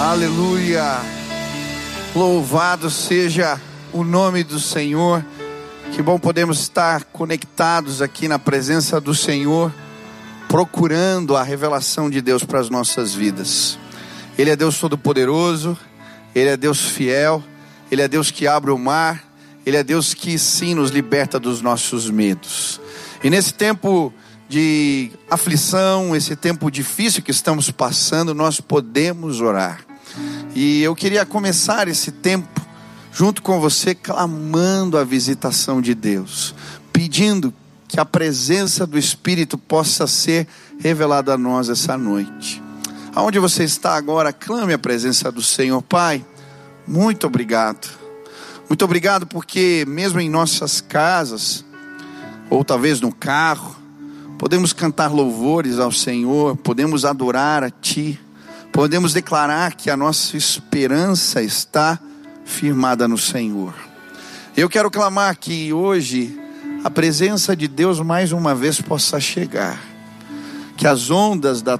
Aleluia. Louvado seja o nome do Senhor. Que bom podemos estar conectados aqui na presença do Senhor, procurando a revelação de Deus para as nossas vidas. Ele é Deus Todo-Poderoso, Ele é Deus fiel, Ele é Deus que abre o mar, Ele é Deus que sim nos liberta dos nossos medos. E nesse tempo de aflição, esse tempo difícil que estamos passando, nós podemos orar. E eu queria começar esse tempo junto com você, clamando a visitação de Deus, pedindo que a presença do Espírito possa ser revelada a nós essa noite. Aonde você está agora, clame a presença do Senhor, Pai. Muito obrigado. Muito obrigado porque, mesmo em nossas casas, ou talvez no carro, podemos cantar louvores ao Senhor, podemos adorar a Ti, podemos declarar que a nossa esperança está firmada no Senhor. Eu quero clamar que hoje a presença de Deus mais uma vez possa chegar, que as ondas da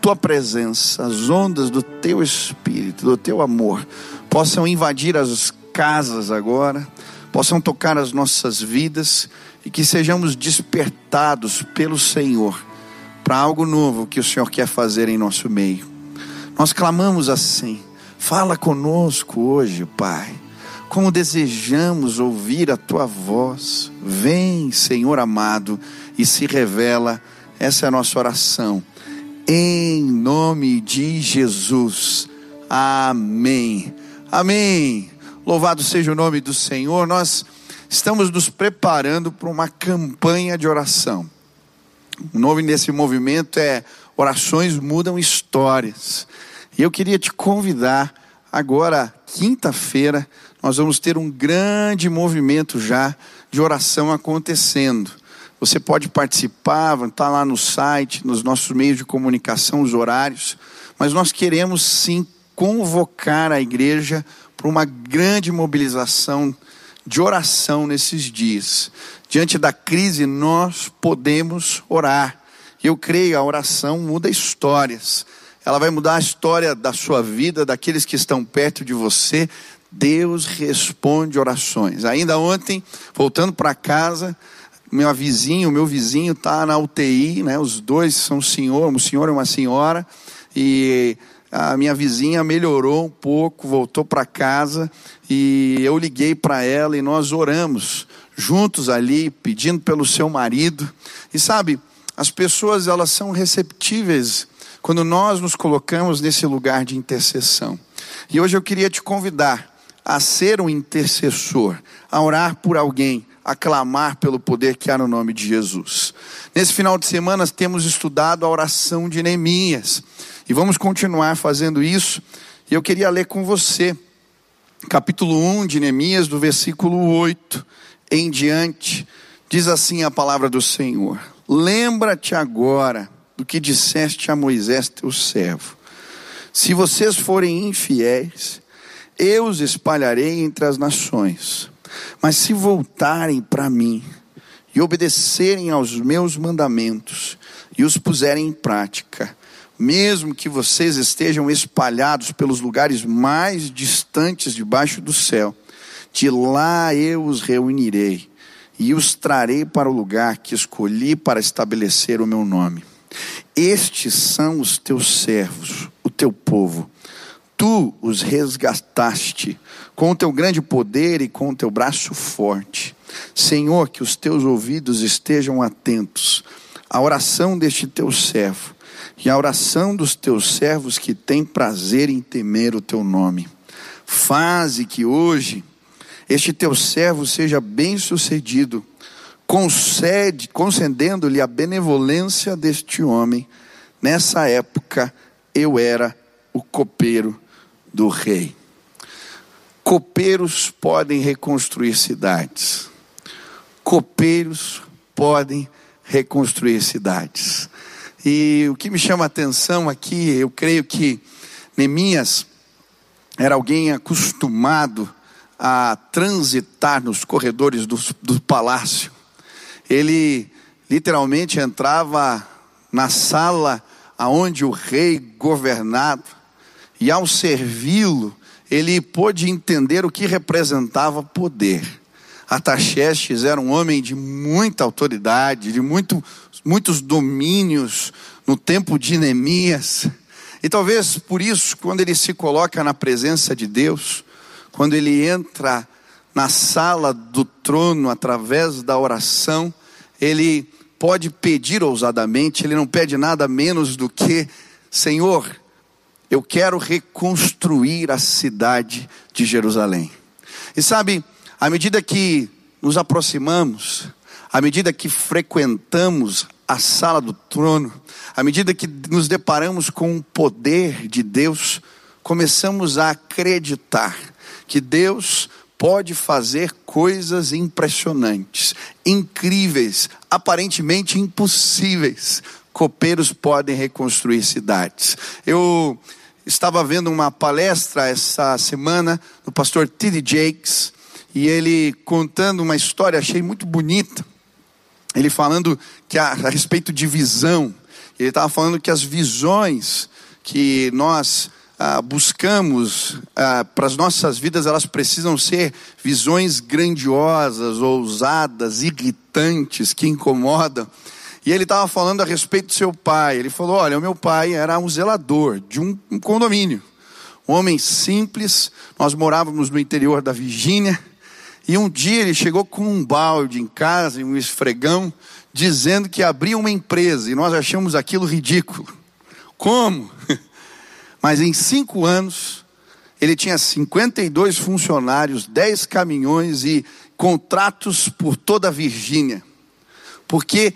tua presença, as ondas do teu espírito, do teu amor, possam invadir as casas agora, possam tocar as nossas vidas e que sejamos despertados pelo Senhor para algo novo que o Senhor quer fazer em nosso meio. Nós clamamos assim: fala conosco hoje, Pai. Como desejamos ouvir a tua voz. Vem, Senhor amado, e se revela. Essa é a nossa oração. Em nome de Jesus. Amém. Amém. Louvado seja o nome do Senhor. Nós estamos nos preparando para uma campanha de oração. O nome desse movimento é Orações Mudam Histórias. E eu queria te convidar, agora, quinta-feira, nós vamos ter um grande movimento já de oração acontecendo. Você pode participar, está lá no site, nos nossos meios de comunicação, os horários, mas nós queremos sim convocar a igreja para uma grande mobilização de oração nesses dias. Diante da crise, nós podemos orar. Eu creio, a oração muda histórias. Ela vai mudar a história da sua vida, daqueles que estão perto de você. Deus responde orações. Ainda ontem, voltando para casa, meu vizinho, meu vizinho está na UTI, né? Os dois são senhor, um senhor e uma senhora, e a minha vizinha melhorou um pouco, voltou para casa e eu liguei para ela e nós oramos juntos ali, pedindo pelo seu marido. E sabe, as pessoas elas são receptíveis quando nós nos colocamos nesse lugar de intercessão. E hoje eu queria te convidar a ser um intercessor, a orar por alguém, a clamar pelo poder que há no nome de Jesus. Nesse final de semana temos estudado a oração de Neemias. E vamos continuar fazendo isso. E eu queria ler com você, capítulo 1 de Neemias, do versículo 8 em diante. Diz assim a palavra do Senhor: Lembra-te agora do que disseste a Moisés, teu servo. Se vocês forem infiéis, eu os espalharei entre as nações. Mas se voltarem para mim e obedecerem aos meus mandamentos e os puserem em prática, mesmo que vocês estejam espalhados pelos lugares mais distantes debaixo do céu, de lá eu os reunirei e os trarei para o lugar que escolhi para estabelecer o meu nome. Estes são os teus servos, o teu povo. Tu os resgataste com o teu grande poder e com o teu braço forte. Senhor, que os teus ouvidos estejam atentos à oração deste teu servo e a oração dos teus servos que têm prazer em temer o teu nome. Faze que hoje este teu servo seja bem-sucedido, concede, concedendo-lhe a benevolência deste homem. Nessa época eu era o copeiro do rei. Copeiros podem reconstruir cidades. Copeiros podem reconstruir cidades. E o que me chama a atenção aqui, eu creio que Neemias era alguém acostumado a transitar nos corredores do, do palácio. Ele literalmente entrava na sala aonde o rei governava e ao servi-lo, ele pôde entender o que representava poder. Ataxerxes era um homem de muita autoridade, de muito, muitos domínios no tempo de Neemias. E talvez por isso, quando ele se coloca na presença de Deus, quando ele entra na sala do trono através da oração, ele pode pedir ousadamente, ele não pede nada menos do que: Senhor, eu quero reconstruir a cidade de Jerusalém. E sabe, à medida que nos aproximamos, à medida que frequentamos a sala do trono, à medida que nos deparamos com o poder de Deus, começamos a acreditar que Deus pode fazer coisas impressionantes, incríveis, aparentemente impossíveis. Copeiros podem reconstruir cidades. Eu estava vendo uma palestra essa semana do pastor T.D. Jakes, e ele contando uma história, achei muito bonita. Ele falando que a, a respeito de visão, ele estava falando que as visões que nós ah, buscamos ah, para as nossas vidas, elas precisam ser visões grandiosas, ousadas, irritantes, que incomodam. E ele estava falando a respeito do seu pai. Ele falou: Olha, o meu pai era um zelador de um, um condomínio. Um homem simples, nós morávamos no interior da Virgínia. E um dia ele chegou com um balde em casa e um esfregão, dizendo que abria uma empresa. E nós achamos aquilo ridículo. Como? Mas em cinco anos, ele tinha 52 funcionários, 10 caminhões e contratos por toda a Virgínia. Porque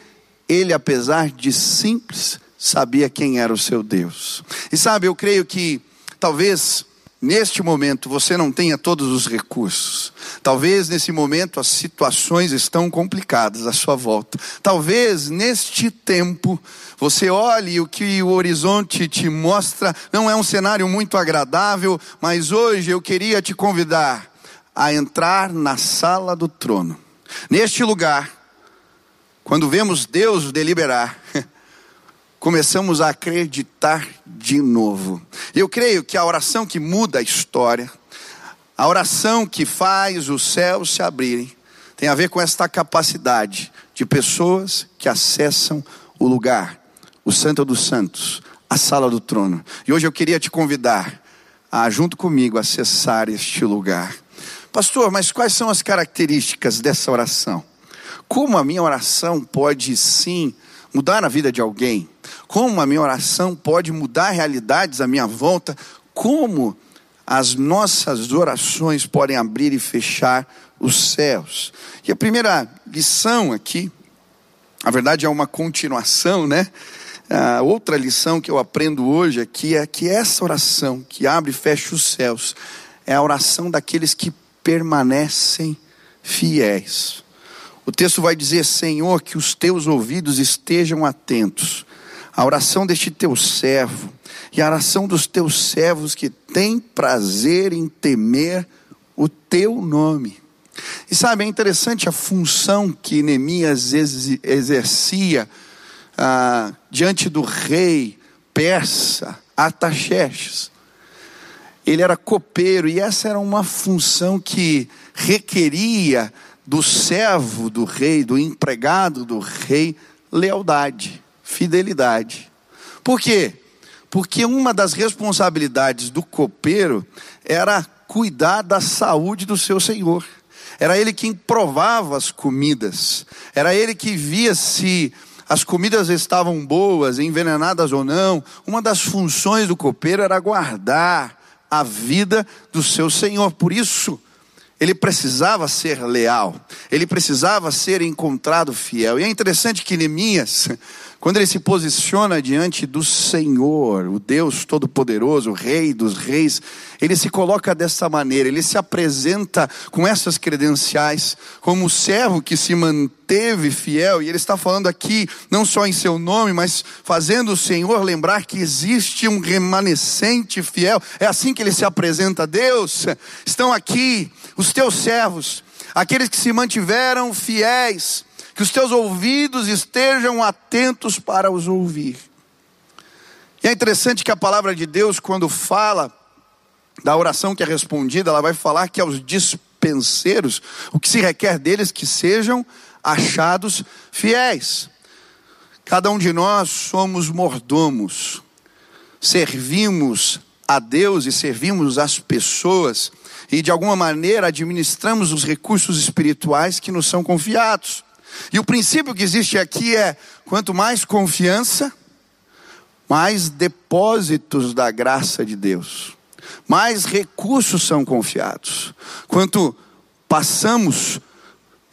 ele, apesar de simples, sabia quem era o seu Deus. E sabe, eu creio que talvez neste momento você não tenha todos os recursos. Talvez nesse momento as situações estão complicadas à sua volta. Talvez neste tempo você olhe o que o horizonte te mostra, não é um cenário muito agradável, mas hoje eu queria te convidar a entrar na sala do trono. Neste lugar, quando vemos Deus deliberar, começamos a acreditar de novo. Eu creio que a oração que muda a história, a oração que faz os céus se abrirem, tem a ver com esta capacidade de pessoas que acessam o lugar, o Santo dos Santos, a sala do trono. E hoje eu queria te convidar a, junto comigo, acessar este lugar. Pastor, mas quais são as características dessa oração? Como a minha oração pode sim mudar a vida de alguém? Como a minha oração pode mudar realidades à minha volta? Como as nossas orações podem abrir e fechar os céus. E a primeira lição aqui, na verdade é uma continuação, né? A outra lição que eu aprendo hoje aqui é que essa oração que abre e fecha os céus é a oração daqueles que permanecem fiéis. O texto vai dizer: Senhor, que os teus ouvidos estejam atentos à oração deste teu servo e a oração dos teus servos que têm prazer em temer o teu nome. E sabe, é interessante a função que Neemias exercia ah, diante do rei persa, Ataxerxes. Ele era copeiro e essa era uma função que requeria do servo do rei, do empregado do rei, lealdade, fidelidade. Por quê? Porque uma das responsabilidades do copeiro era cuidar da saúde do seu senhor. Era ele quem provava as comidas. Era ele que via se as comidas estavam boas, envenenadas ou não. Uma das funções do copeiro era guardar a vida do seu senhor. Por isso, ele precisava ser leal, ele precisava ser encontrado fiel. E é interessante que Neemias, quando ele se posiciona diante do Senhor, o Deus Todo-Poderoso, o Rei dos Reis, ele se coloca dessa maneira, ele se apresenta com essas credenciais, como o servo que se manteve fiel, e ele está falando aqui, não só em seu nome, mas fazendo o Senhor lembrar que existe um remanescente fiel, é assim que ele se apresenta a Deus. Estão aqui os teus servos, aqueles que se mantiveram fiéis, que os teus ouvidos estejam atentos para os ouvir. E é interessante que a palavra de Deus, quando fala da oração que é respondida, ela vai falar que aos dispenseiros, o que se requer deles que sejam achados fiéis. Cada um de nós somos mordomos, servimos a Deus e servimos as pessoas e de alguma maneira administramos os recursos espirituais que nos são confiados. E o princípio que existe aqui é: quanto mais confiança, mais depósitos da graça de Deus, mais recursos são confiados. Quanto passamos,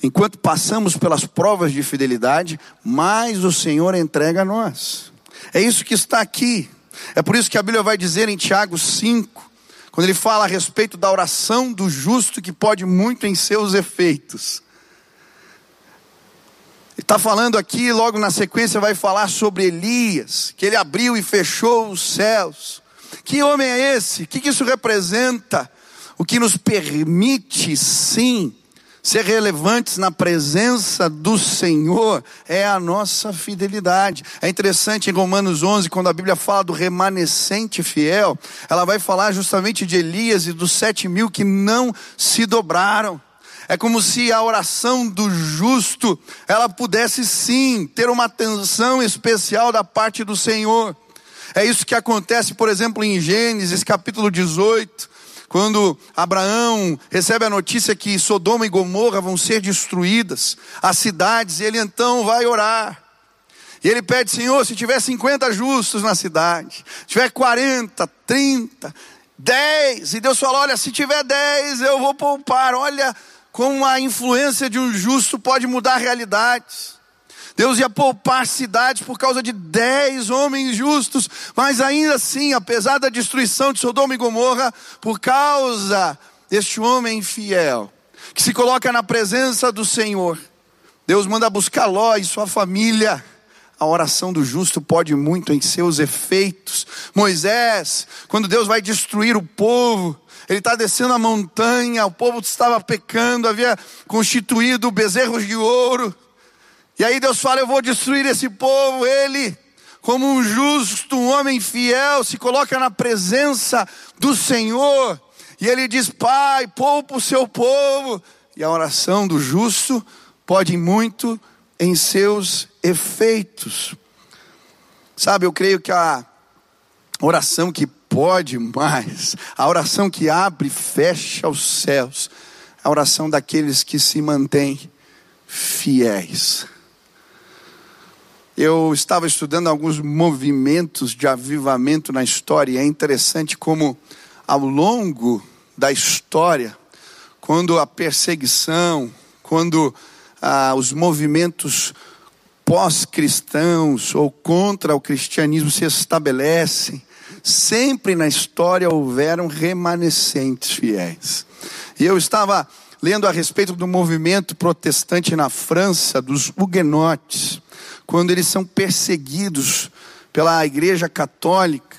enquanto passamos pelas provas de fidelidade, mais o Senhor entrega a nós. É isso que está aqui. É por isso que a Bíblia vai dizer em Tiago 5, quando ele fala a respeito da oração do justo que pode muito em seus efeitos. Está falando aqui, logo na sequência vai falar sobre Elias, que ele abriu e fechou os céus. Que homem é esse? O que, que isso representa? O que nos permite, sim, ser relevantes na presença do Senhor é a nossa fidelidade. É interessante em Romanos 11, quando a Bíblia fala do remanescente fiel, ela vai falar justamente de Elias e dos sete mil que não se dobraram. É como se a oração do justo, ela pudesse sim ter uma atenção especial da parte do Senhor. É isso que acontece, por exemplo, em Gênesis capítulo 18, quando Abraão recebe a notícia que Sodoma e Gomorra vão ser destruídas, as cidades, e ele então vai orar. E ele pede, Senhor, se tiver 50 justos na cidade, se tiver 40, 30, 10, e Deus fala: Olha, se tiver 10, eu vou poupar. Olha, como a influência de um justo pode mudar realidades. Deus ia poupar cidades por causa de dez homens justos, mas ainda assim, apesar da destruição de Sodoma e Gomorra, por causa deste homem fiel, que se coloca na presença do Senhor, Deus manda buscar Ló e sua família. A oração do justo pode muito em seus efeitos. Moisés, quando Deus vai destruir o povo, ele está descendo a montanha, o povo estava pecando, havia constituído bezerros de ouro. E aí Deus fala: Eu vou destruir esse povo. Ele, como um justo, um homem fiel, se coloca na presença do Senhor. E ele diz: Pai, poupa o seu povo. E a oração do justo pode muito em seus efeitos. Sabe, eu creio que a oração que pode mais. A oração que abre e fecha os céus. A oração daqueles que se mantêm fiéis. Eu estava estudando alguns movimentos de avivamento na história e é interessante como ao longo da história, quando a perseguição, quando ah, os movimentos pós-cristãos ou contra o cristianismo se estabelecem, sempre na história houveram remanescentes fiéis. E eu estava lendo a respeito do movimento protestante na França, dos huguenotes, quando eles são perseguidos pela Igreja Católica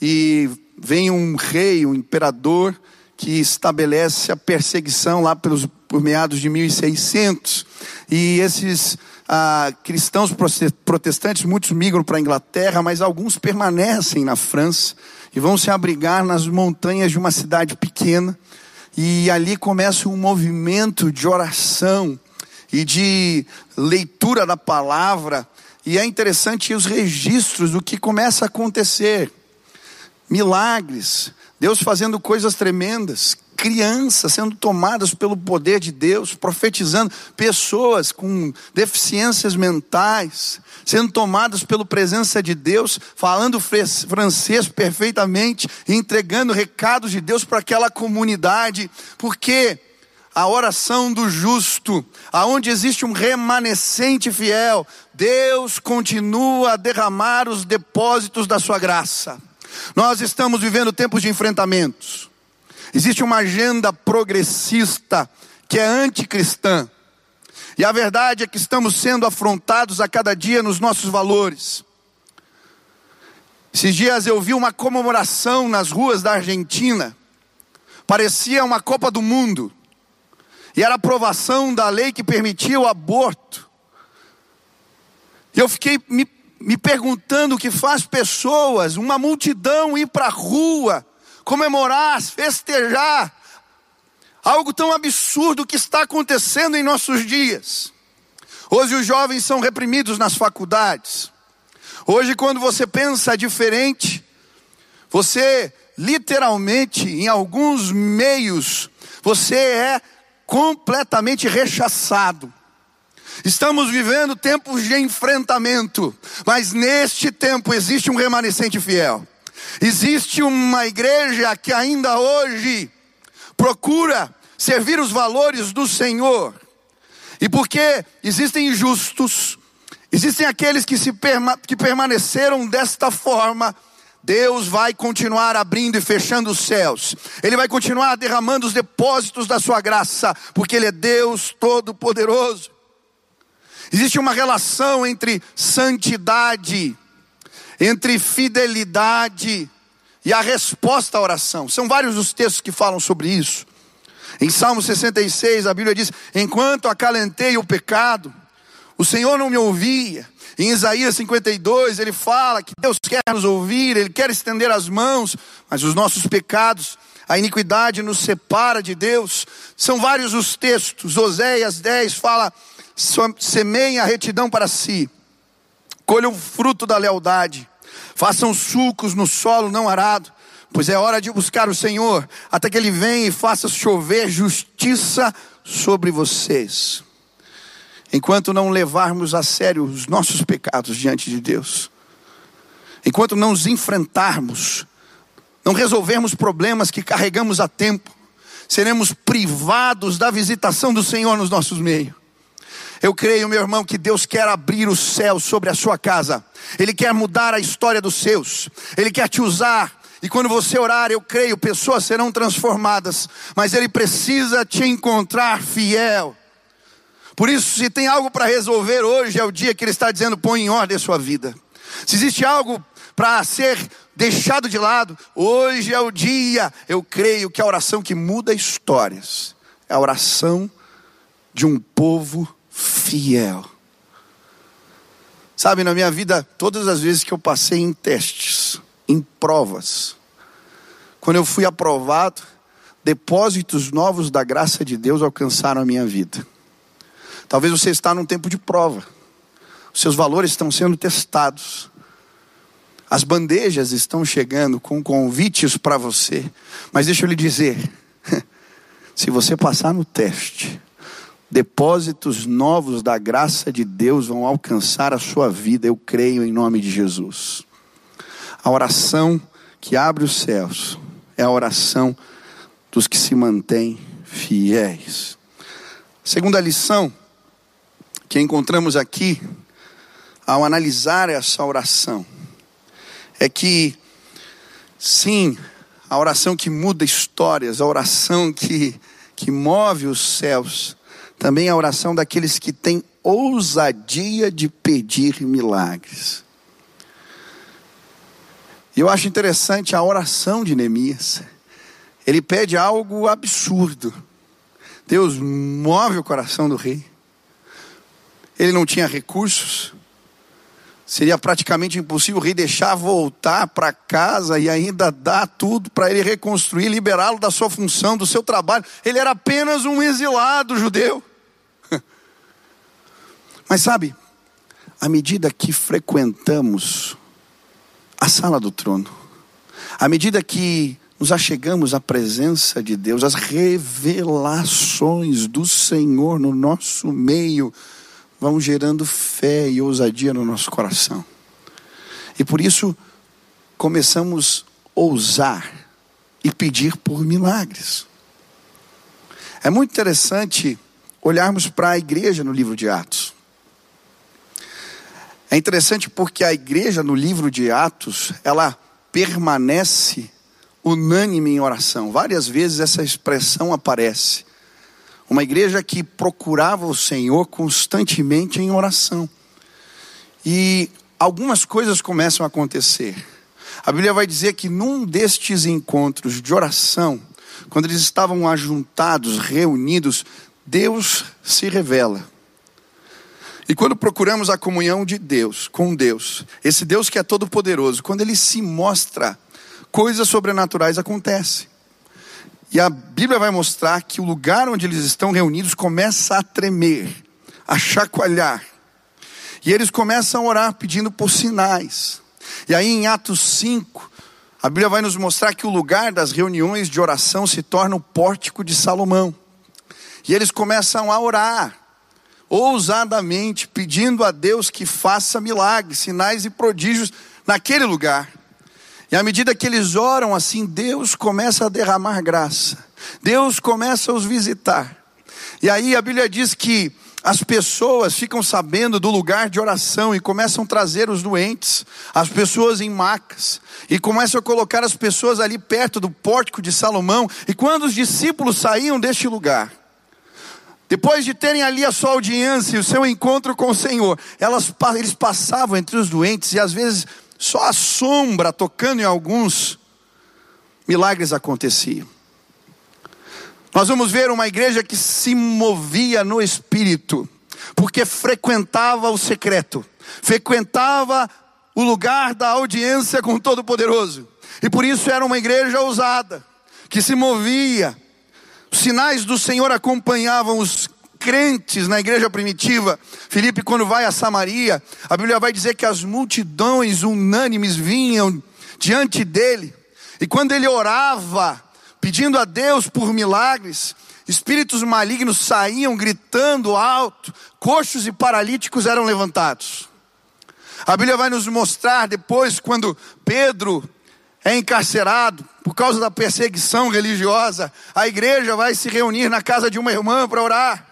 e vem um rei, um imperador, que estabelece a perseguição lá pelos, por meados de 1600. E esses ah, cristãos protestantes, muitos migram para a Inglaterra, mas alguns permanecem na França e vão se abrigar nas montanhas de uma cidade pequena. E ali começa um movimento de oração e de leitura da palavra. E é interessante os registros do que começa a acontecer. Milagres, Deus fazendo coisas tremendas, crianças sendo tomadas pelo poder de Deus, profetizando, pessoas com deficiências mentais sendo tomadas pela presença de Deus, falando francês perfeitamente, entregando recados de Deus para aquela comunidade, porque a oração do justo, aonde existe um remanescente fiel, Deus continua a derramar os depósitos da sua graça. Nós estamos vivendo tempos de enfrentamentos. Existe uma agenda progressista que é anticristã. E a verdade é que estamos sendo afrontados a cada dia nos nossos valores. Esses dias eu vi uma comemoração nas ruas da Argentina. Parecia uma Copa do Mundo. E era aprovação da lei que permitia o aborto. Eu fiquei me, me perguntando o que faz pessoas, uma multidão ir para a rua comemorar, festejar algo tão absurdo que está acontecendo em nossos dias. Hoje os jovens são reprimidos nas faculdades. Hoje, quando você pensa diferente, você literalmente, em alguns meios, você é completamente rechaçado. Estamos vivendo tempos de enfrentamento, mas neste tempo existe um remanescente fiel. Existe uma igreja que ainda hoje procura servir os valores do Senhor. E porque existem injustos, existem aqueles que, se perma, que permaneceram desta forma, Deus vai continuar abrindo e fechando os céus. Ele vai continuar derramando os depósitos da sua graça, porque Ele é Deus Todo-Poderoso. Existe uma relação entre santidade, entre fidelidade e a resposta à oração. São vários os textos que falam sobre isso. Em Salmo 66, a Bíblia diz: Enquanto acalentei o pecado, o Senhor não me ouvia. Em Isaías 52, ele fala que Deus quer nos ouvir, Ele quer estender as mãos, mas os nossos pecados, a iniquidade nos separa de Deus. São vários os textos. Oséias 10 fala: semeiem a retidão para si, colham o fruto da lealdade, façam sulcos no solo não arado, pois é hora de buscar o Senhor, até que Ele venha e faça chover justiça sobre vocês. Enquanto não levarmos a sério os nossos pecados diante de Deus, enquanto não os enfrentarmos, não resolvermos problemas que carregamos há tempo, seremos privados da visitação do Senhor nos nossos meios. Eu creio, meu irmão, que Deus quer abrir o céu sobre a sua casa. Ele quer mudar a história dos seus. Ele quer te usar. E quando você orar, eu creio, pessoas serão transformadas. Mas Ele precisa te encontrar fiel. Por isso, se tem algo para resolver hoje, é o dia que Ele está dizendo: põe em ordem a sua vida. Se existe algo para ser deixado de lado, hoje é o dia. Eu creio que a oração que muda histórias é a oração de um povo fiel. Sabe, na minha vida, todas as vezes que eu passei em testes, em provas, quando eu fui aprovado, depósitos novos da graça de Deus alcançaram a minha vida. Talvez você está num tempo de prova. Os seus valores estão sendo testados. As bandejas estão chegando com convites para você. Mas deixa eu lhe dizer, se você passar no teste, Depósitos novos da graça de Deus vão alcançar a sua vida, eu creio em nome de Jesus. A oração que abre os céus é a oração dos que se mantêm fiéis. Segunda lição que encontramos aqui, ao analisar essa oração, é que, sim, a oração que muda histórias, a oração que, que move os céus, também a oração daqueles que têm ousadia de pedir milagres. E eu acho interessante a oração de Neemias. Ele pede algo absurdo. Deus move o coração do rei. Ele não tinha recursos. Seria praticamente impossível o rei deixar voltar para casa e ainda dar tudo para ele reconstruir, liberá-lo da sua função, do seu trabalho. Ele era apenas um exilado judeu. Mas sabe, à medida que frequentamos a sala do trono, à medida que nos achegamos à presença de Deus, as revelações do Senhor no nosso meio vão gerando fé e ousadia no nosso coração. E por isso começamos a ousar e pedir por milagres. É muito interessante olharmos para a igreja no livro de Atos. É interessante porque a igreja no livro de Atos, ela permanece unânime em oração. Várias vezes essa expressão aparece. Uma igreja que procurava o Senhor constantemente em oração. E algumas coisas começam a acontecer. A Bíblia vai dizer que num destes encontros de oração, quando eles estavam ajuntados, reunidos, Deus se revela. E quando procuramos a comunhão de Deus, com Deus, esse Deus que é todo poderoso, quando ele se mostra coisas sobrenaturais acontecem. E a Bíblia vai mostrar que o lugar onde eles estão reunidos começa a tremer, a chacoalhar. E eles começam a orar pedindo por sinais. E aí em Atos 5, a Bíblia vai nos mostrar que o lugar das reuniões de oração se torna o pórtico de Salomão. E eles começam a orar, ousadamente, pedindo a Deus que faça milagres, sinais e prodígios naquele lugar. E à medida que eles oram assim, Deus começa a derramar graça, Deus começa a os visitar. E aí a Bíblia diz que as pessoas ficam sabendo do lugar de oração e começam a trazer os doentes, as pessoas em macas, e começam a colocar as pessoas ali perto do pórtico de Salomão. E quando os discípulos saíam deste lugar, depois de terem ali a sua audiência e o seu encontro com o Senhor, elas, eles passavam entre os doentes e às vezes só a sombra tocando em alguns, milagres aconteciam. Nós vamos ver uma igreja que se movia no espírito, porque frequentava o secreto, frequentava o lugar da audiência com o Todo-Poderoso, e por isso era uma igreja ousada, que se movia. Os sinais do Senhor acompanhavam os crentes na igreja primitiva. Filipe, quando vai a Samaria, a Bíblia vai dizer que as multidões unânimes vinham diante dele, e quando ele orava, pedindo a Deus por milagres, espíritos malignos saíam gritando alto, coxos e paralíticos eram levantados. A Bíblia vai nos mostrar depois, quando Pedro é encarcerado por causa da perseguição religiosa, a igreja vai se reunir na casa de uma irmã para orar.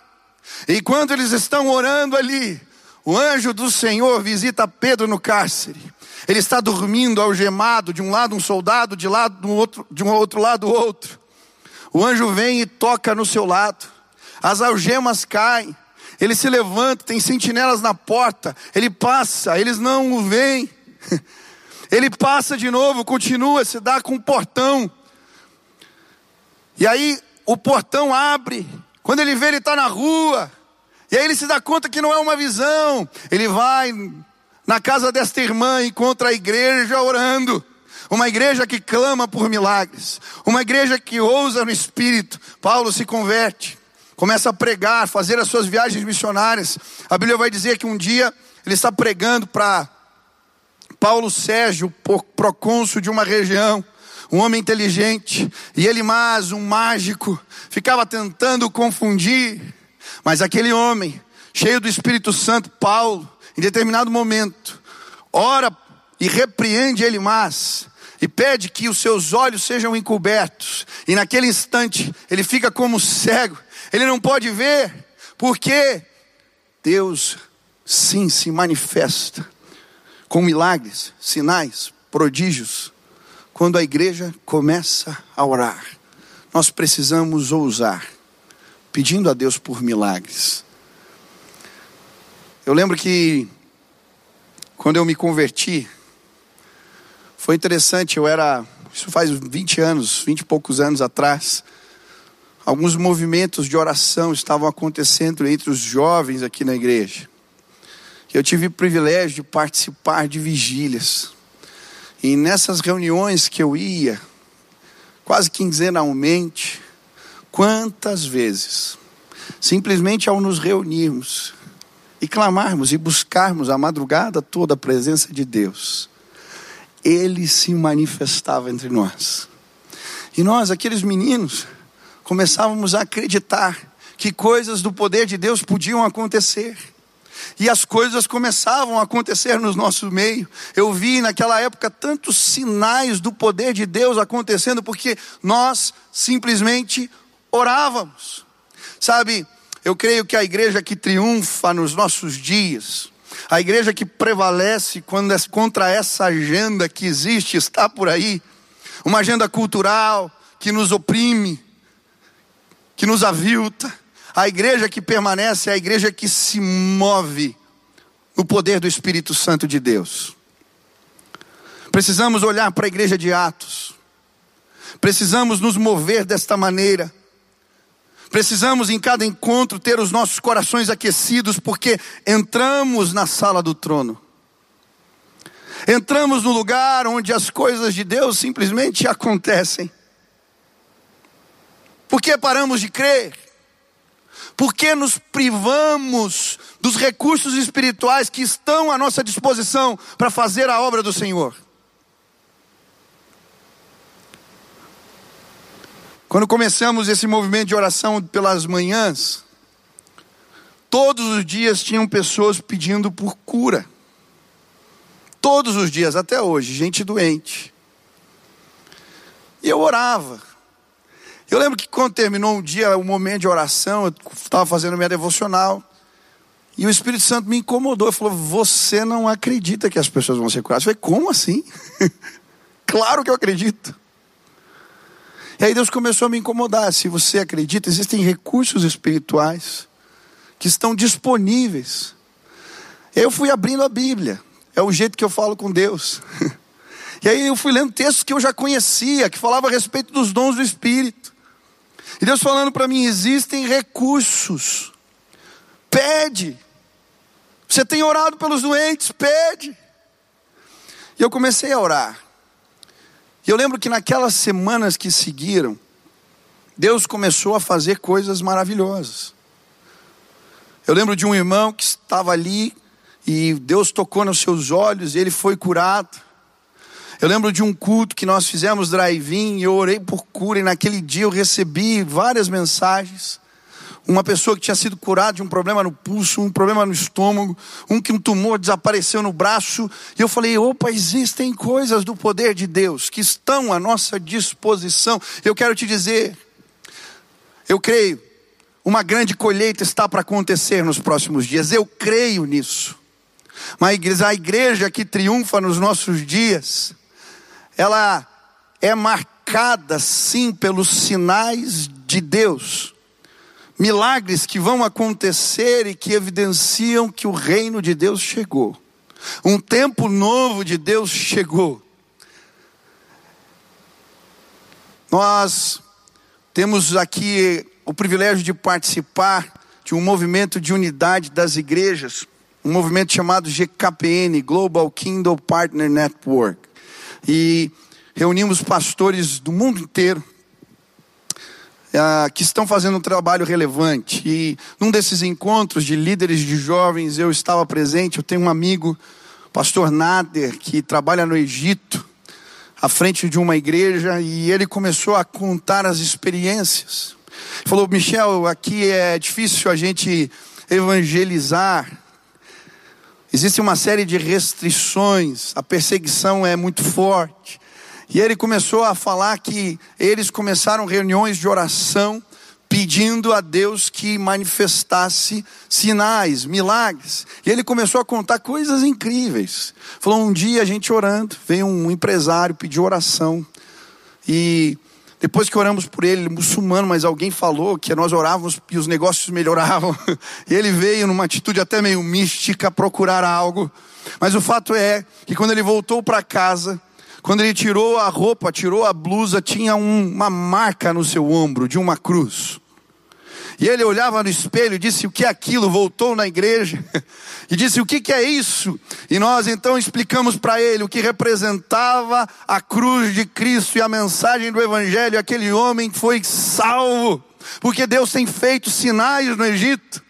E quando eles estão orando ali, o anjo do Senhor visita Pedro no cárcere. Ele está dormindo algemado, de um lado um soldado, de, lado, do outro, de um outro lado outro. O anjo vem e toca no seu lado. As algemas caem. Ele se levanta, tem sentinelas na porta. Ele passa, eles não o veem. Ele passa de novo, continua, se dá com o portão. E aí o portão abre. Quando ele vê, ele está na rua. E aí ele se dá conta que não é uma visão. Ele vai na casa desta irmã, encontra a igreja orando. Uma igreja que clama por milagres. Uma igreja que ousa no espírito. Paulo se converte. Começa a pregar, fazer as suas viagens missionárias. A Bíblia vai dizer que um dia ele está pregando para Paulo Sérgio, procônsul de uma região, um homem inteligente, e ele mais um mágico, ficava tentando confundir, mas aquele homem, cheio do Espírito Santo, Paulo, em determinado momento, ora e repreende ele mais, e pede que os seus olhos sejam encobertos, e naquele instante ele fica como cego, ele não pode ver, porque Deus sim se manifesta com milagres, sinais, prodígios, quando a igreja começa a orar. Nós precisamos ousar, pedindo a Deus por milagres. Eu lembro que quando eu me converti, foi interessante, eu era, isso faz 20 anos, 20 e poucos anos atrás, alguns movimentos de oração estavam acontecendo entre os jovens aqui na igreja. Eu tive o privilégio de participar de vigílias. E nessas reuniões que eu ia, quase quinzenalmente, quantas vezes, simplesmente ao nos reunirmos, e clamarmos e buscarmos a madrugada toda a presença de Deus, Ele se manifestava entre nós. E nós, aqueles meninos, começávamos a acreditar que coisas do poder de Deus podiam acontecer. E as coisas começavam a acontecer no nosso meio. Eu vi naquela época tantos sinais do poder de Deus acontecendo, porque nós simplesmente orávamos. Sabe, eu creio que a igreja que triunfa nos nossos dias, a igreja que prevalece quando é contra essa agenda que existe, está por aí, uma agenda cultural que nos oprime, que nos avilta. A igreja que permanece é a igreja que se move no poder do Espírito Santo de Deus. Precisamos olhar para a igreja de Atos. Precisamos nos mover desta maneira. Precisamos em cada encontro ter os nossos corações aquecidos, porque entramos na sala do trono. Entramos no lugar onde as coisas de Deus simplesmente acontecem. Por que paramos de crer? Por que nos privamos dos recursos espirituais que estão à nossa disposição para fazer a obra do Senhor? Quando começamos esse movimento de oração pelas manhãs, todos os dias tinham pessoas pedindo por cura. Todos os dias, até hoje, gente doente. E eu orava. Eu lembro que quando terminou um dia, um momento de oração, eu estava fazendo minha devocional. E o Espírito Santo me incomodou. Ele falou: Você não acredita que as pessoas vão ser curadas? Eu falei: Como assim? claro que eu acredito. E aí Deus começou a me incomodar. Se você acredita, existem recursos espirituais que estão disponíveis. Eu fui abrindo a Bíblia. É o jeito que eu falo com Deus. E aí eu fui lendo textos que eu já conhecia, que falavam a respeito dos dons do Espírito. E Deus falando para mim: existem recursos. Pede. Você tem orado pelos doentes? Pede. E eu comecei a orar. E eu lembro que naquelas semanas que seguiram, Deus começou a fazer coisas maravilhosas. Eu lembro de um irmão que estava ali e Deus tocou nos seus olhos e ele foi curado. Eu lembro de um culto que nós fizemos drive-in e eu orei por cura e naquele dia eu recebi várias mensagens. Uma pessoa que tinha sido curada de um problema no pulso, um problema no estômago, um que um tumor desapareceu no braço. E eu falei: opa, existem coisas do poder de Deus que estão à nossa disposição. Eu quero te dizer, eu creio, uma grande colheita está para acontecer nos próximos dias. Eu creio nisso. Mas a igreja que triunfa nos nossos dias, ela é marcada sim pelos sinais de Deus. Milagres que vão acontecer e que evidenciam que o reino de Deus chegou. Um tempo novo de Deus chegou. Nós temos aqui o privilégio de participar de um movimento de unidade das igrejas um movimento chamado GKPN, Global Kingdom Partner Network. E reunimos pastores do mundo inteiro uh, que estão fazendo um trabalho relevante. E num desses encontros de líderes de jovens, eu estava presente. Eu tenho um amigo, pastor Nader, que trabalha no Egito, à frente de uma igreja, e ele começou a contar as experiências. Falou, Michel, aqui é difícil a gente evangelizar Existe uma série de restrições, a perseguição é muito forte. E ele começou a falar que eles começaram reuniões de oração pedindo a Deus que manifestasse sinais, milagres. E ele começou a contar coisas incríveis. Falou: um dia a gente orando, veio um empresário pedir oração. E depois que oramos por ele, muçulmano, mas alguém falou que nós orávamos e os negócios melhoravam. E ele veio numa atitude até meio mística procurar algo. Mas o fato é que quando ele voltou para casa, quando ele tirou a roupa, tirou a blusa, tinha um, uma marca no seu ombro de uma cruz. E ele olhava no espelho e disse: O que é aquilo? Voltou na igreja e disse: O que, que é isso? E nós então explicamos para ele o que representava a cruz de Cristo e a mensagem do Evangelho. Aquele homem foi salvo, porque Deus tem feito sinais no Egito.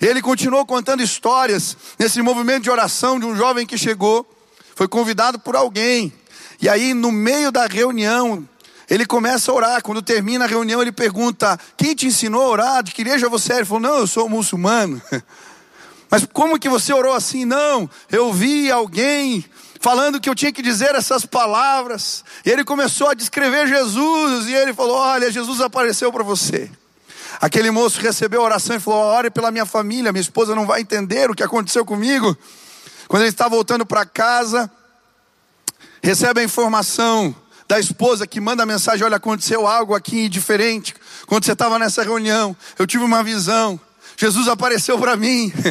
Ele continuou contando histórias nesse movimento de oração de um jovem que chegou, foi convidado por alguém, e aí no meio da reunião, ele começa a orar. Quando termina a reunião, ele pergunta: Quem te ensinou a orar? De que igreja você é? Ele falou: Não, eu sou muçulmano. Mas como que você orou assim? Não, eu vi alguém falando que eu tinha que dizer essas palavras. E ele começou a descrever Jesus. E ele falou: Olha, Jesus apareceu para você. Aquele moço recebeu a oração e falou: Ore pela minha família, minha esposa não vai entender o que aconteceu comigo. Quando ele está voltando para casa, recebe a informação da esposa que manda mensagem: Olha, aconteceu algo aqui diferente. Quando você estava nessa reunião, eu tive uma visão. Jesus apareceu para mim.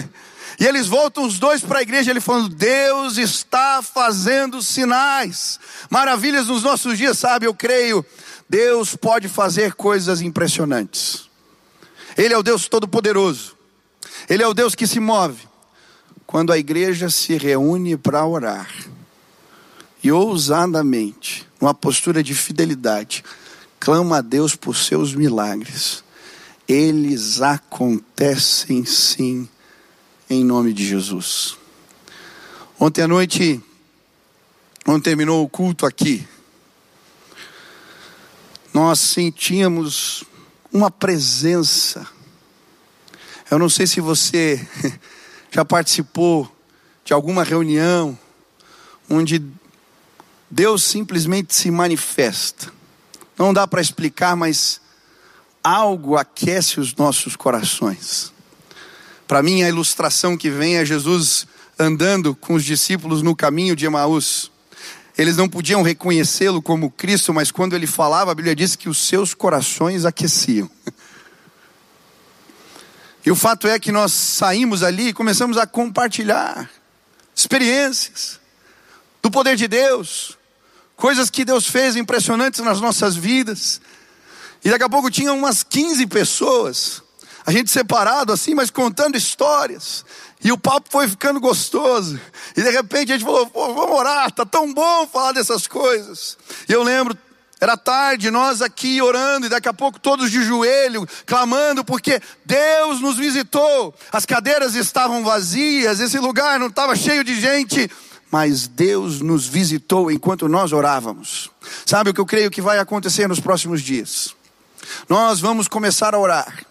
E eles voltam os dois para a igreja, ele falando: Deus está fazendo sinais, maravilhas nos nossos dias, sabe? Eu creio, Deus pode fazer coisas impressionantes. Ele é o Deus Todo-Poderoso, Ele é o Deus que se move quando a igreja se reúne para orar. E ousadamente, numa postura de fidelidade, clama a Deus por seus milagres, eles acontecem sim, em nome de Jesus. Ontem à noite, quando terminou o culto aqui, nós sentíamos uma presença. Eu não sei se você já participou de alguma reunião onde Deus simplesmente se manifesta. Não dá para explicar, mas algo aquece os nossos corações. Para mim, a ilustração que vem é Jesus andando com os discípulos no caminho de Emaús. Eles não podiam reconhecê-lo como Cristo, mas quando ele falava, a Bíblia diz que os seus corações aqueciam. E o fato é que nós saímos ali e começamos a compartilhar experiências do poder de Deus, coisas que Deus fez impressionantes nas nossas vidas. E daqui a pouco tinha umas 15 pessoas, a gente separado assim, mas contando histórias. E o papo foi ficando gostoso. E de repente a gente falou: vamos orar, tá tão bom falar dessas coisas. E eu lembro era tarde, nós aqui orando, e daqui a pouco todos de joelho, clamando, porque Deus nos visitou. As cadeiras estavam vazias, esse lugar não estava cheio de gente, mas Deus nos visitou enquanto nós orávamos. Sabe o que eu creio que vai acontecer nos próximos dias? Nós vamos começar a orar.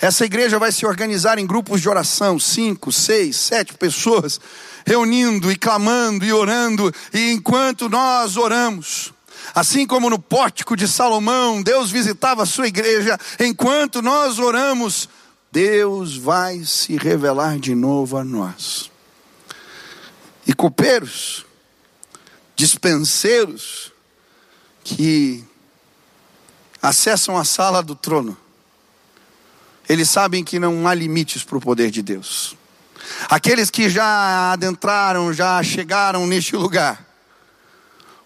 Essa igreja vai se organizar em grupos de oração, cinco, seis, sete pessoas, reunindo e clamando e orando, e enquanto nós oramos, Assim como no pórtico de Salomão, Deus visitava a sua igreja, enquanto nós oramos, Deus vai se revelar de novo a nós. E copeiros, dispenseiros, que acessam a sala do trono, eles sabem que não há limites para o poder de Deus. Aqueles que já adentraram, já chegaram neste lugar,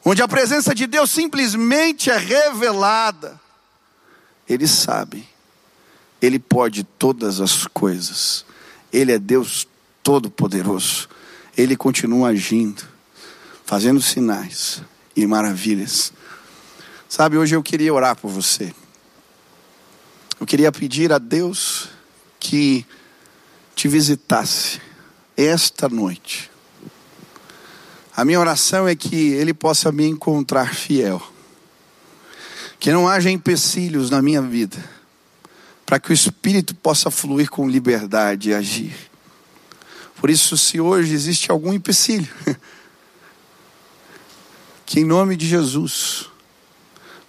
onde a presença de Deus simplesmente é revelada, eles sabem, Ele pode todas as coisas, Ele é Deus Todo-Poderoso, Ele continua agindo, fazendo sinais e maravilhas. Sabe, hoje eu queria orar por você, eu queria pedir a Deus que te visitasse esta noite a minha oração é que Ele possa me encontrar fiel. Que não haja empecilhos na minha vida. Para que o Espírito possa fluir com liberdade e agir. Por isso, se hoje existe algum empecilho, que em nome de Jesus,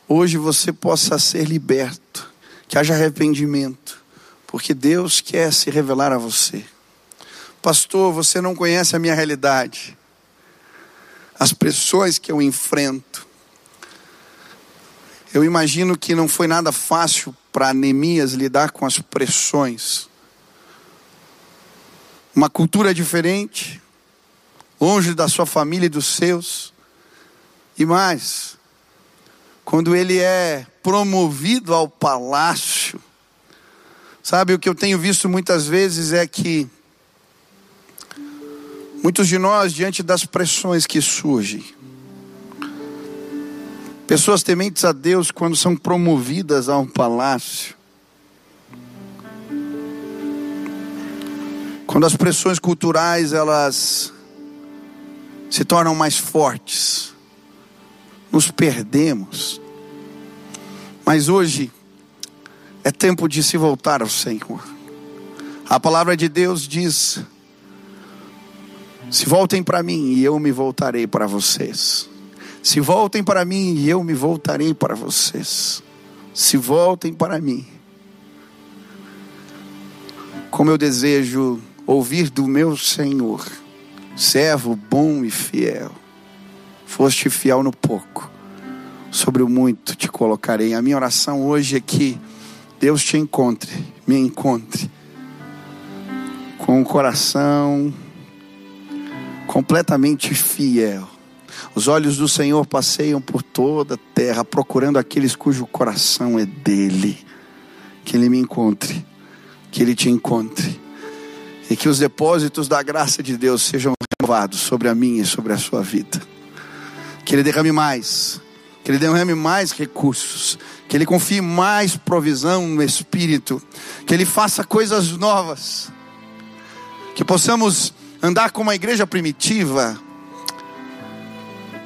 hoje você possa ser liberto. Que haja arrependimento. Porque Deus quer se revelar a você. Pastor, você não conhece a minha realidade as pressões que eu enfrento. Eu imagino que não foi nada fácil para Neemias lidar com as pressões. Uma cultura diferente, longe da sua família e dos seus. E mais, quando ele é promovido ao palácio, sabe o que eu tenho visto muitas vezes é que Muitos de nós, diante das pressões que surgem, pessoas tementes a Deus, quando são promovidas a um palácio, quando as pressões culturais elas se tornam mais fortes, nos perdemos. Mas hoje é tempo de se voltar ao Senhor. A palavra de Deus diz se voltem para mim e eu me voltarei para vocês. Se voltem para mim e eu me voltarei para vocês. Se voltem para mim. Como eu desejo ouvir do meu Senhor, servo bom e fiel. Foste fiel no pouco, sobre o muito te colocarei. A minha oração hoje é que Deus te encontre, me encontre, com o coração completamente fiel. Os olhos do Senhor passeiam por toda a terra, procurando aqueles cujo coração é dele. Que ele me encontre, que ele te encontre, e que os depósitos da graça de Deus sejam renovados sobre a minha e sobre a sua vida. Que Ele derrame mais, que Ele derrame mais recursos, que Ele confie mais provisão no Espírito, que Ele faça coisas novas, que possamos andar como a igreja primitiva,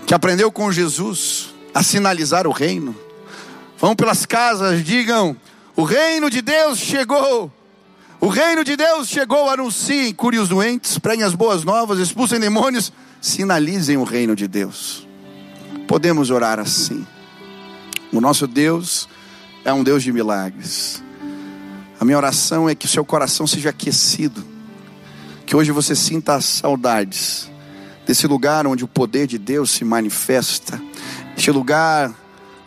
que aprendeu com Jesus a sinalizar o reino. Vão pelas casas, digam: o reino de Deus chegou. O reino de Deus chegou, anunciem, curem os doentes, preguem as boas novas, expulsem demônios, sinalizem o reino de Deus. Podemos orar assim. O nosso Deus é um Deus de milagres. A minha oração é que o seu coração seja aquecido, que hoje você sinta as saudades desse lugar onde o poder de Deus se manifesta, este lugar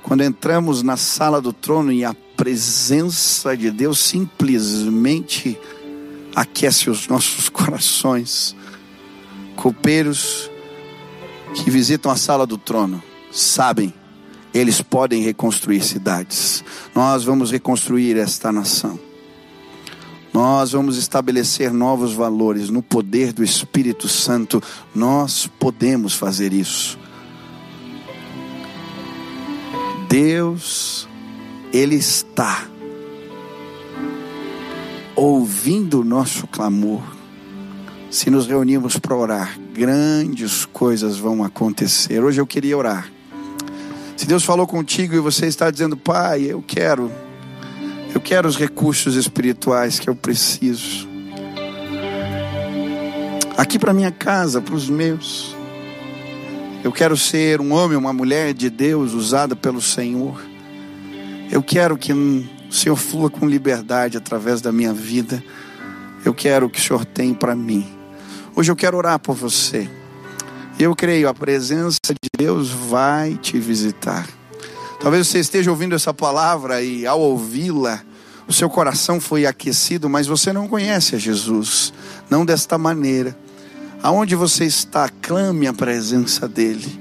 quando entramos na sala do trono e a presença de Deus simplesmente aquece os nossos corações. Copeiros que visitam a sala do trono sabem, eles podem reconstruir cidades. Nós vamos reconstruir esta nação. Nós vamos estabelecer novos valores no poder do Espírito Santo. Nós podemos fazer isso. Deus ele está ouvindo o nosso clamor. Se nos reunirmos para orar, grandes coisas vão acontecer. Hoje eu queria orar. Se Deus falou contigo e você está dizendo, Pai, eu quero, eu quero os recursos espirituais que eu preciso. Aqui para minha casa, para os meus. Eu quero ser um homem, uma mulher de Deus usada pelo Senhor. Eu quero que o Senhor flua com liberdade através da minha vida. Eu quero o que o Senhor tem para mim. Hoje eu quero orar por você. Eu creio, a presença de Deus vai te visitar. Talvez você esteja ouvindo essa palavra e ao ouvi-la, o seu coração foi aquecido, mas você não conhece a Jesus, não desta maneira. Aonde você está, clame a presença dEle.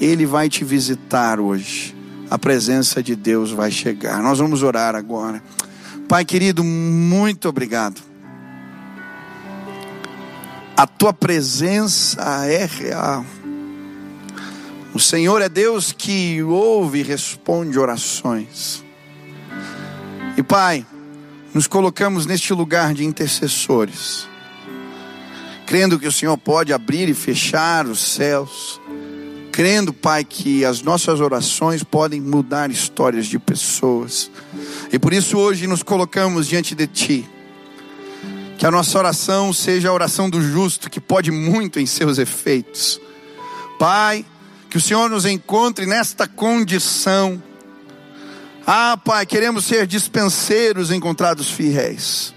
Ele vai te visitar hoje a presença de Deus vai chegar. Nós vamos orar agora. Pai querido, muito obrigado. A tua presença é real. O Senhor é Deus que ouve e responde orações. E Pai, nos colocamos neste lugar de intercessores, crendo que o Senhor pode abrir e fechar os céus crendo, Pai, que as nossas orações podem mudar histórias de pessoas. E por isso hoje nos colocamos diante de Ti. Que a nossa oração seja a oração do justo, que pode muito em seus efeitos. Pai, que o Senhor nos encontre nesta condição. Ah, Pai, queremos ser dispenseiros encontrados fiéis.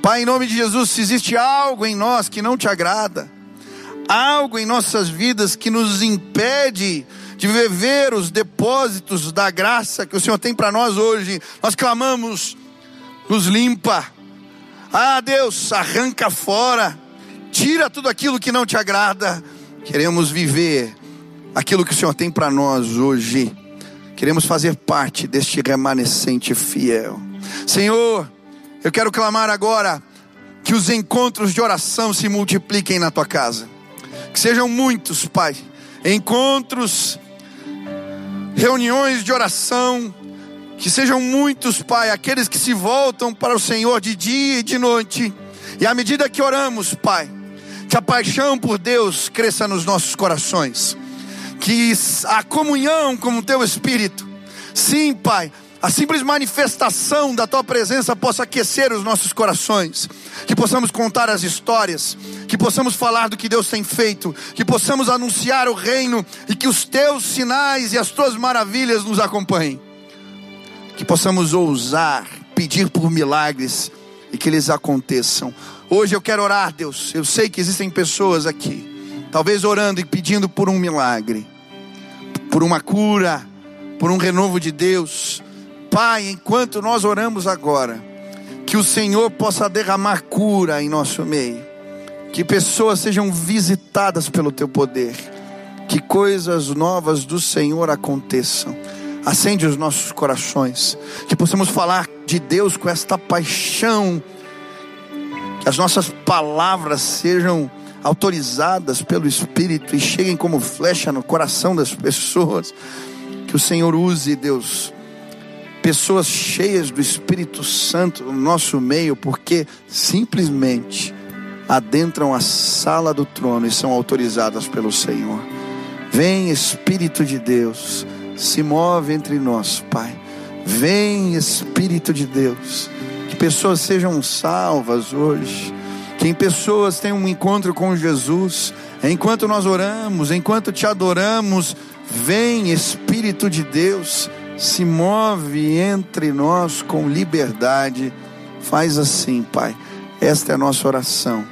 Pai, em nome de Jesus, se existe algo em nós que não te agrada, algo em nossas vidas que nos impede de viver os depósitos da graça que o Senhor tem para nós hoje, nós clamamos, nos limpa. Ah, Deus, arranca fora, tira tudo aquilo que não te agrada. Queremos viver aquilo que o Senhor tem para nós hoje. Queremos fazer parte deste remanescente fiel. Senhor, eu quero clamar agora que os encontros de oração se multipliquem na tua casa. Que sejam muitos, Pai, encontros, reuniões de oração, que sejam muitos, Pai, aqueles que se voltam para o Senhor de dia e de noite. E à medida que oramos, Pai, que a paixão por Deus cresça nos nossos corações. Que a comunhão com o teu espírito. Sim, Pai, a simples manifestação da tua presença possa aquecer os nossos corações, que possamos contar as histórias, que possamos falar do que Deus tem feito, que possamos anunciar o reino e que os teus sinais e as tuas maravilhas nos acompanhem, que possamos ousar pedir por milagres e que eles aconteçam. Hoje eu quero orar, Deus. Eu sei que existem pessoas aqui, talvez orando e pedindo por um milagre, por uma cura, por um renovo de Deus Pai, enquanto nós oramos agora, que o Senhor possa derramar cura em nosso meio, que pessoas sejam visitadas pelo Teu poder, que coisas novas do Senhor aconteçam. Acende os nossos corações, que possamos falar de Deus com esta paixão, que as nossas palavras sejam autorizadas pelo Espírito e cheguem como flecha no coração das pessoas. Que o Senhor use, Deus, pessoas cheias do Espírito Santo no nosso meio, porque simplesmente adentram a sala do trono e são autorizadas pelo Senhor. Vem, Espírito de Deus, se move entre nós, Pai. Vem, Espírito de Deus, que pessoas sejam salvas hoje, que pessoas tenham um encontro com Jesus. Enquanto nós oramos, enquanto te adoramos, vem, Espírito de Deus, se move entre nós com liberdade. Faz assim, Pai. Esta é a nossa oração.